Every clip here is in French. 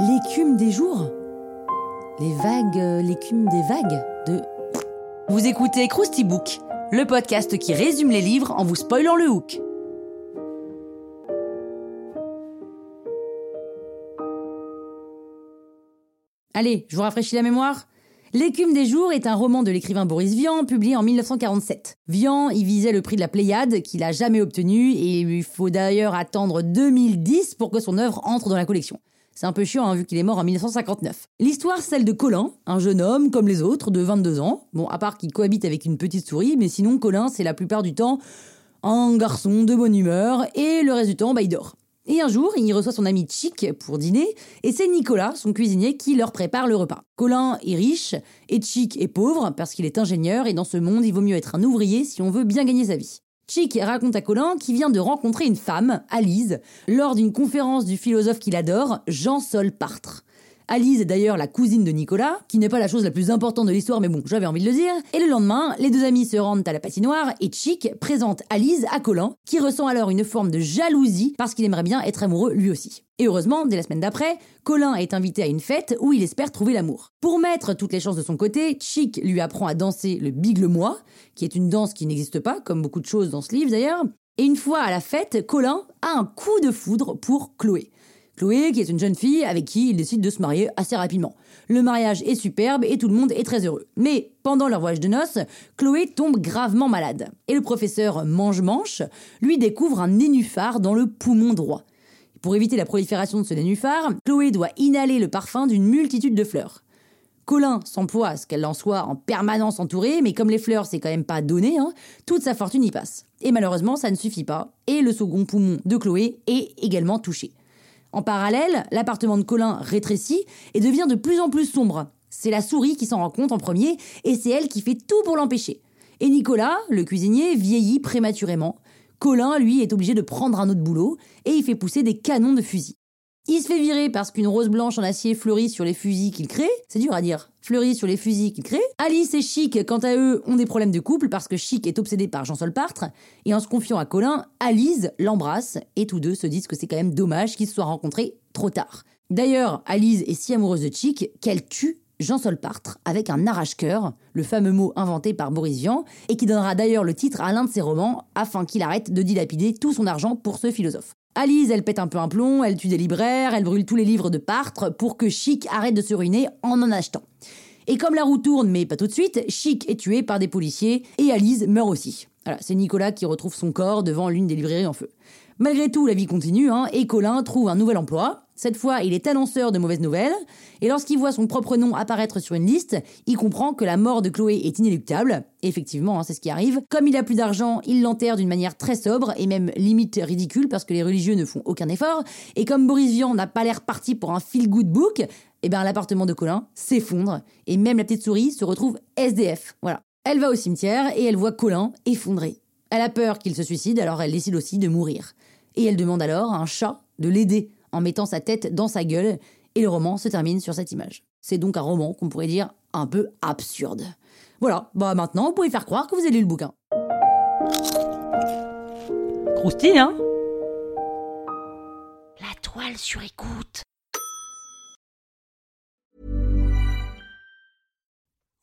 L'écume des jours. Les vagues, euh, l'écume des vagues de... Vous écoutez Krusty Book, le podcast qui résume les livres en vous spoilant le hook. Allez, je vous rafraîchis la mémoire L'écume des jours est un roman de l'écrivain Boris Vian, publié en 1947. Vian y visait le prix de la Pléiade, qu'il n'a jamais obtenu, et il faut d'ailleurs attendre 2010 pour que son œuvre entre dans la collection. C'est un peu chiant hein, vu qu'il est mort en 1959. L'histoire, celle de Colin, un jeune homme comme les autres, de 22 ans. Bon, à part qu'il cohabite avec une petite souris, mais sinon Colin, c'est la plupart du temps un garçon de bonne humeur, et le reste du temps, bah, il dort. Et un jour, il reçoit son ami Chic pour dîner, et c'est Nicolas, son cuisinier, qui leur prépare le repas. Colin est riche, et Chic est pauvre, parce qu'il est ingénieur, et dans ce monde, il vaut mieux être un ouvrier si on veut bien gagner sa vie. Chic raconte à Colin qu'il vient de rencontrer une femme, Alice, lors d'une conférence du philosophe qu'il adore, Jean-Sol Partre. Alice est d'ailleurs la cousine de Nicolas, qui n'est pas la chose la plus importante de l'histoire, mais bon, j'avais envie de le dire. Et le lendemain, les deux amis se rendent à la patinoire et Chic présente Alice à Colin, qui ressent alors une forme de jalousie parce qu'il aimerait bien être amoureux lui aussi. Et heureusement, dès la semaine d'après, Colin est invité à une fête où il espère trouver l'amour. Pour mettre toutes les chances de son côté, Chic lui apprend à danser le bigle-moi, qui est une danse qui n'existe pas, comme beaucoup de choses dans ce livre d'ailleurs. Et une fois à la fête, Colin a un coup de foudre pour Chloé. Chloé, qui est une jeune fille avec qui il décide de se marier assez rapidement. Le mariage est superbe et tout le monde est très heureux. Mais pendant leur voyage de noces, Chloé tombe gravement malade. Et le professeur Mange-Manche lui découvre un nénuphar dans le poumon droit. Pour éviter la prolifération de ce nénuphar, Chloé doit inhaler le parfum d'une multitude de fleurs. Colin s'emploie à ce qu'elle en soit en permanence entourée, mais comme les fleurs c'est quand même pas donné, hein, toute sa fortune y passe. Et malheureusement ça ne suffit pas, et le second poumon de Chloé est également touché. En parallèle, l'appartement de Colin rétrécit et devient de plus en plus sombre. C'est la souris qui s'en rend compte en premier et c'est elle qui fait tout pour l'empêcher. Et Nicolas, le cuisinier, vieillit prématurément. Colin, lui, est obligé de prendre un autre boulot et il fait pousser des canons de fusil. Il se fait virer parce qu'une rose blanche en acier fleurit sur les fusils qu'il crée. C'est dur à dire. Fleurit sur les fusils qu'il crée. Alice et Chic, quant à eux, ont des problèmes de couple parce que Chic est obsédé par Jean-Sol Partre. Et en se confiant à Colin, Alice l'embrasse et tous deux se disent que c'est quand même dommage qu'ils se soient rencontrés trop tard. D'ailleurs, Alice est si amoureuse de Chic qu'elle tue Jean-Sol Partre avec un arrache-cœur, le fameux mot inventé par Boris Vian, et qui donnera d'ailleurs le titre à l'un de ses romans afin qu'il arrête de dilapider tout son argent pour ce philosophe. Alice, elle pète un peu un plomb, elle tue des libraires, elle brûle tous les livres de Partre pour que Chic arrête de se ruiner en en achetant. Et comme la roue tourne, mais pas tout de suite, Chic est tué par des policiers et Alice meurt aussi. Voilà, c'est Nicolas qui retrouve son corps devant l'une des librairies en feu. Malgré tout, la vie continue, hein, et Colin trouve un nouvel emploi. Cette fois, il est annonceur de mauvaises nouvelles, et lorsqu'il voit son propre nom apparaître sur une liste, il comprend que la mort de Chloé est inéluctable. effectivement, hein, c'est ce qui arrive. Comme il a plus d'argent, il l'enterre d'une manière très sobre, et même limite ridicule, parce que les religieux ne font aucun effort. Et comme Boris Vian n'a pas l'air parti pour un feel-good book, eh ben l'appartement de Colin s'effondre, et même la petite souris se retrouve SDF. Voilà. Elle va au cimetière, et elle voit Colin effondré. Elle a peur qu'il se suicide, alors elle décide aussi de mourir. Et elle demande alors à un chat de l'aider en mettant sa tête dans sa gueule, et le roman se termine sur cette image. C'est donc un roman qu'on pourrait dire un peu absurde. Voilà, bah maintenant vous pouvez faire croire que vous avez lu le bouquin. Croustille, hein? La toile sur écoute.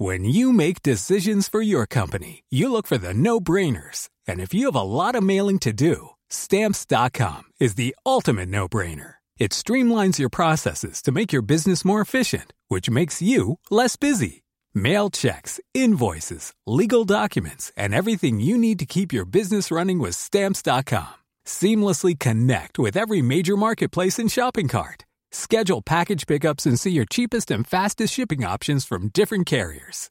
When you make decisions for your company, you look for the no-brainers. And if you have a lot of mailing to do, stamps.com is the ultimate no-brainer. It streamlines your processes to make your business more efficient, which makes you less busy. Mail checks, invoices, legal documents, and everything you need to keep your business running with stamps.com. Seamlessly connect with every major marketplace and shopping cart. Schedule package pickups and see your cheapest and fastest shipping options from different carriers.